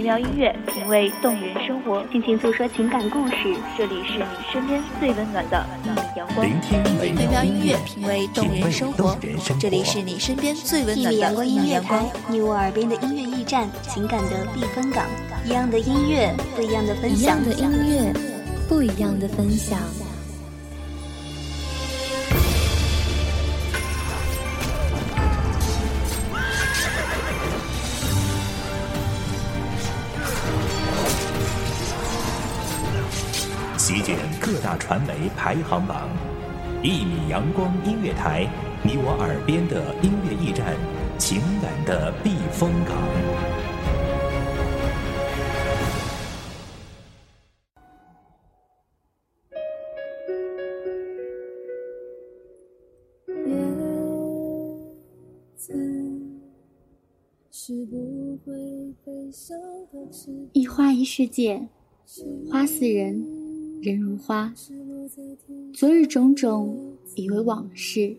美妙音乐，品味动人生活，尽情诉说情感故事。这里是你身边最温暖的一米阳光。聆听美妙音乐，品味动人生活。这里是你身边最温暖的阳光音乐台，你我耳边的音乐驿站，情感的避风港。一样的音乐，不一样的分享。一样的音乐，不一样的分享。席卷各大传媒排行榜，一米阳光音乐台，你我耳边的音乐驿站，情感的避风港。一花一世界，花似人。人如花，昨日种种已为往事。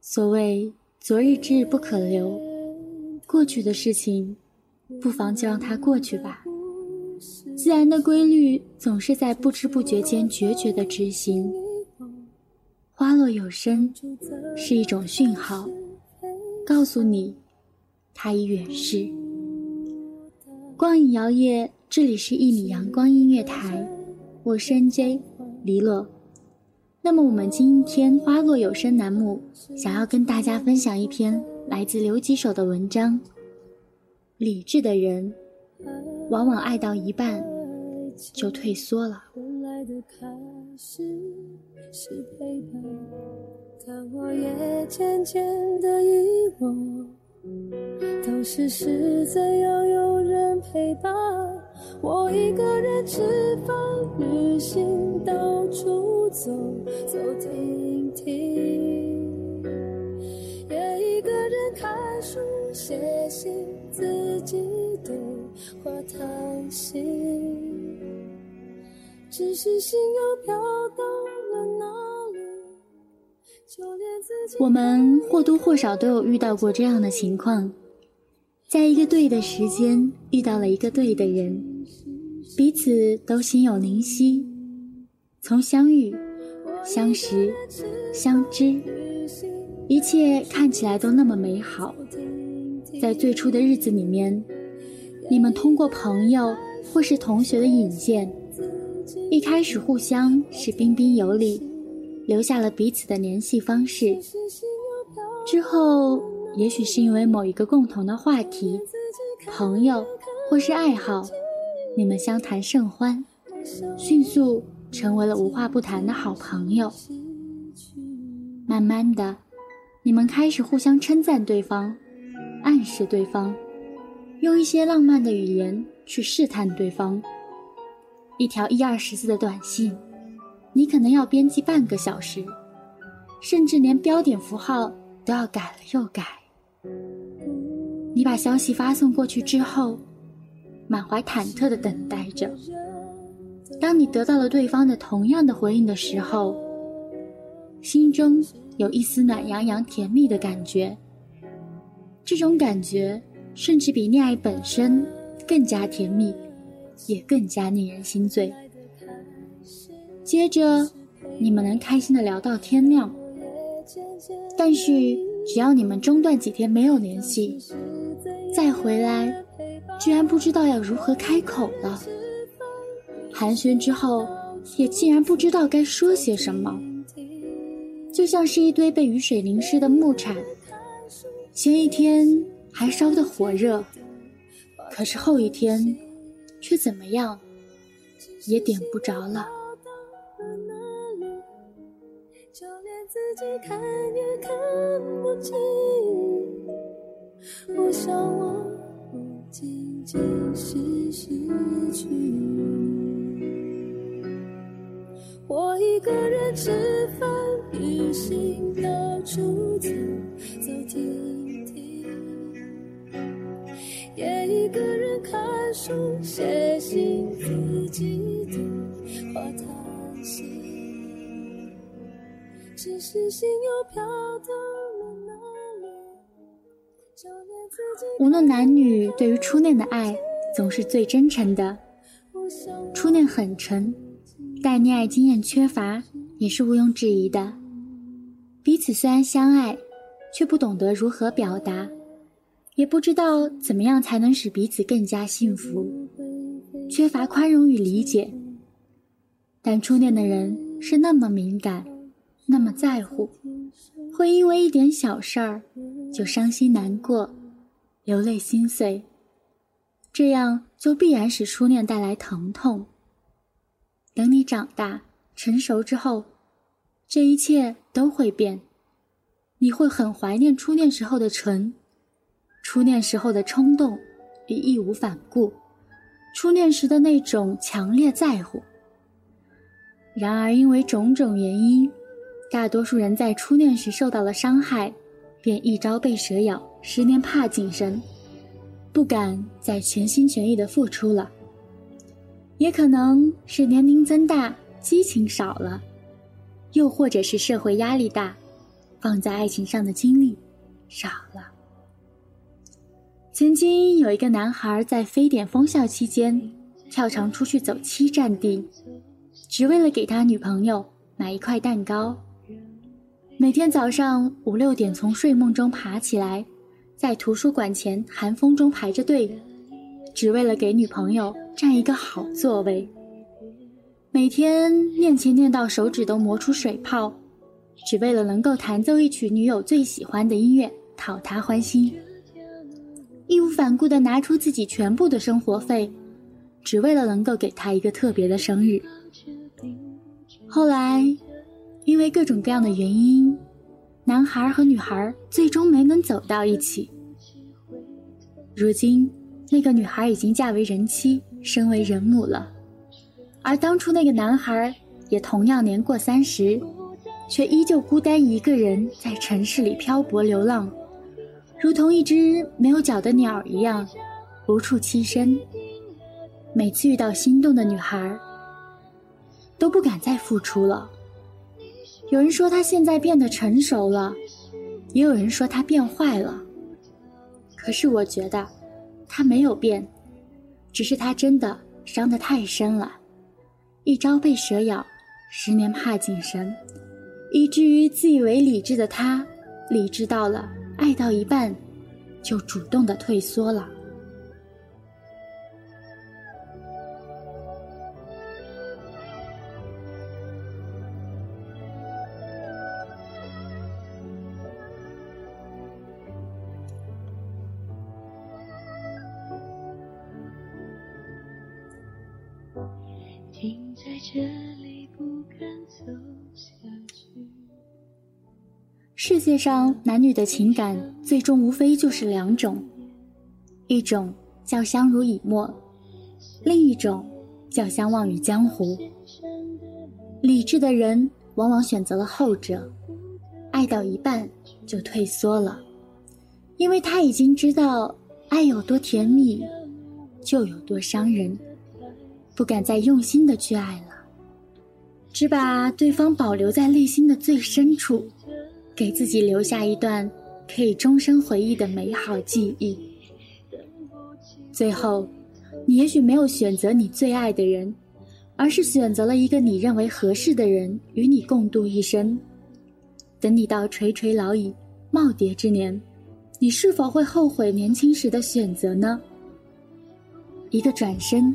所谓昨日之日不可留，过去的事情，不妨就让它过去吧。自然的规律总是在不知不觉间决绝的执行。花落有声，是一种讯号，告诉你，它已远逝。光影摇曳，这里是一米阳光音乐台。我是 NJ 黎洛，那么我们今天花落有声栏目想要跟大家分享一篇来自刘几手的文章。理智的人，往往爱到一半就退缩了。都是实在要有人陪伴，我一个人吃饭、旅行、到处走走停停，也一个人看书、写信，自己对话叹息，只是心又飘到了哪里？就连自己我们或多或少都有遇到过这样的情况。在一个对的时间遇到了一个对的人，彼此都心有灵犀。从相遇、相识、相知，一切看起来都那么美好。在最初的日子里面，你们通过朋友或是同学的引荐，一开始互相是彬彬有礼，留下了彼此的联系方式。之后。也许是因为某一个共同的话题、朋友或是爱好，你们相谈甚欢，迅速成为了无话不谈的好朋友。慢慢的，你们开始互相称赞对方，暗示对方，用一些浪漫的语言去试探对方。一条一二十字的短信，你可能要编辑半个小时，甚至连标点符号都要改了又改。你把消息发送过去之后，满怀忐忑的等待着。当你得到了对方的同样的回应的时候，心中有一丝暖洋洋、甜蜜的感觉。这种感觉甚至比恋爱本身更加甜蜜，也更加令人心醉。接着，你们能开心的聊到天亮。但是，只要你们中断几天没有联系，再回来，居然不知道要如何开口了。寒暄之后，也竟然不知道该说些什么，就像是一堆被雨水淋湿的木柴。前一天还烧得火热，可是后一天，却怎么样，也点不着了。自己看也看不清。我想我不仅仅是失去，我一个人吃饭、旅行、到处走走停停，也一个人看书、写只是心又飘到了哪里？无论男女，对于初恋的爱总是最真诚的。初恋很纯，但恋爱经验缺乏也是毋庸置疑的。彼此虽然相爱，却不懂得如何表达，也不知道怎么样才能使彼此更加幸福，缺乏宽容与理解。但初恋的人是那么敏感，那么在乎，会因为一点小事儿就伤心难过，流泪心碎。这样就必然使初恋带来疼痛。等你长大成熟之后，这一切都会变。你会很怀念初恋时候的纯，初恋时候的冲动与义无反顾，初恋时的那种强烈在乎。然而，因为种种原因，大多数人在初恋时受到了伤害，便一朝被蛇咬，十年怕井绳。不敢再全心全意的付出了，也可能是年龄增大，激情少了，又或者是社会压力大，放在爱情上的精力少了。曾经有一个男孩在非典封校期间，跳床出去走七站地，只为了给他女朋友买一块蛋糕。每天早上五六点从睡梦中爬起来。在图书馆前寒风中排着队，只为了给女朋友占一个好座位。每天练琴练到手指都磨出水泡，只为了能够弹奏一曲女友最喜欢的音乐，讨她欢心。义无反顾地拿出自己全部的生活费，只为了能够给她一个特别的生日。后来，因为各种各样的原因。男孩和女孩最终没能走到一起。如今，那个女孩已经嫁为人妻，身为人母了，而当初那个男孩也同样年过三十，却依旧孤单一个人在城市里漂泊流浪，如同一只没有脚的鸟一样，无处栖身。每次遇到心动的女孩，都不敢再付出了。有人说他现在变得成熟了，也有人说他变坏了。可是我觉得，他没有变，只是他真的伤得太深了。一朝被蛇咬，十年怕井绳，以至于自以为理智的他，理智到了爱到一半，就主动的退缩了。这里不敢走。世界上男女的情感，最终无非就是两种，一种叫相濡以沫，另一种叫相忘于江湖。理智的人往往选择了后者，爱到一半就退缩了，因为他已经知道爱有多甜蜜，就有多伤人，不敢再用心的去爱了。只把对方保留在内心的最深处，给自己留下一段可以终生回忆的美好记忆。最后，你也许没有选择你最爱的人，而是选择了一个你认为合适的人与你共度一生。等你到垂垂老矣、耄耋之年，你是否会后悔年轻时的选择呢？一个转身，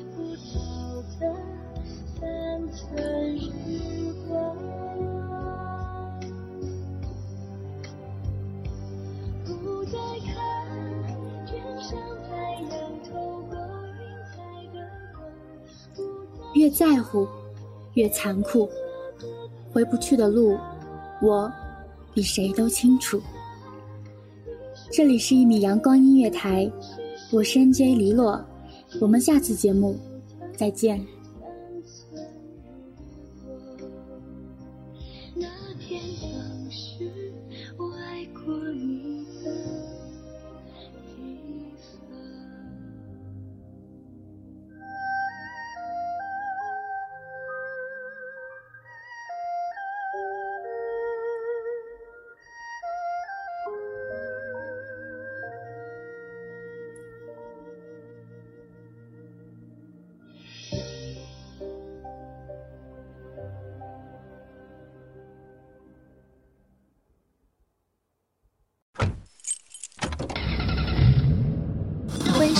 越在乎，越残酷。回不去的路，我比谁都清楚。这里是一米阳光音乐台，我是 NJ 黎洛，我们下次节目再见。那天是我